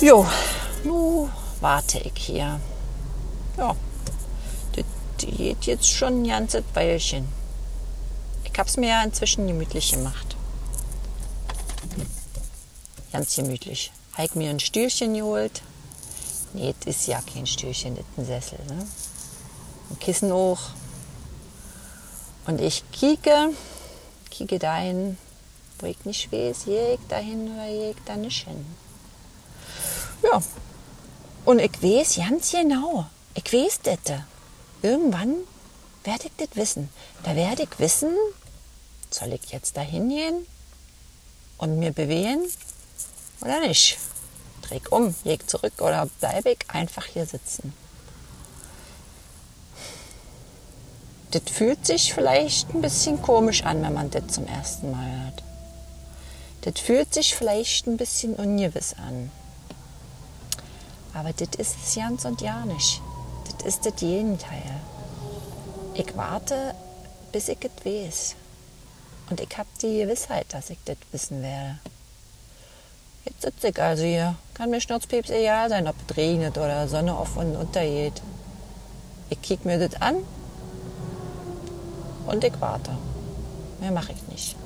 Jo, nu warte ich hier. Ja, das geht jetzt schon ein ganzes Weilchen. Ich hab's mir ja inzwischen gemütlich gemacht. Ganz gemütlich. Heik mir ein Stühlchen geholt. Nee, das ist ja kein Stühlchen, das ist ein Sessel. Ne? Ein Kissen hoch. Und ich kieke, kieke dahin, wo ich nicht weiß, gehe ich dahin oder ich da nicht hin. Ja, und ich weiß ganz genau, ich weiß das. Irgendwann werde ich das wissen. Da werde ich wissen, soll ich jetzt da hingehen und mir bewegen oder nicht? Dreh ich um, gehe ich zurück oder bleibe ich einfach hier sitzen? Das fühlt sich vielleicht ein bisschen komisch an, wenn man das zum ersten Mal hört. Das fühlt sich vielleicht ein bisschen ungewiss an. Aber das ist es ganz und ja nicht. Das ist das Gegenteil. Ich warte, bis ich es weiß. Und ich habe die Gewissheit, dass ich das wissen werde. Jetzt sitze ich also hier. Kann mir schnurzpieps egal sein, ob es regnet oder Sonne auf und untergeht. Ich kick mir das an und ich warte. Mehr mache ich nicht.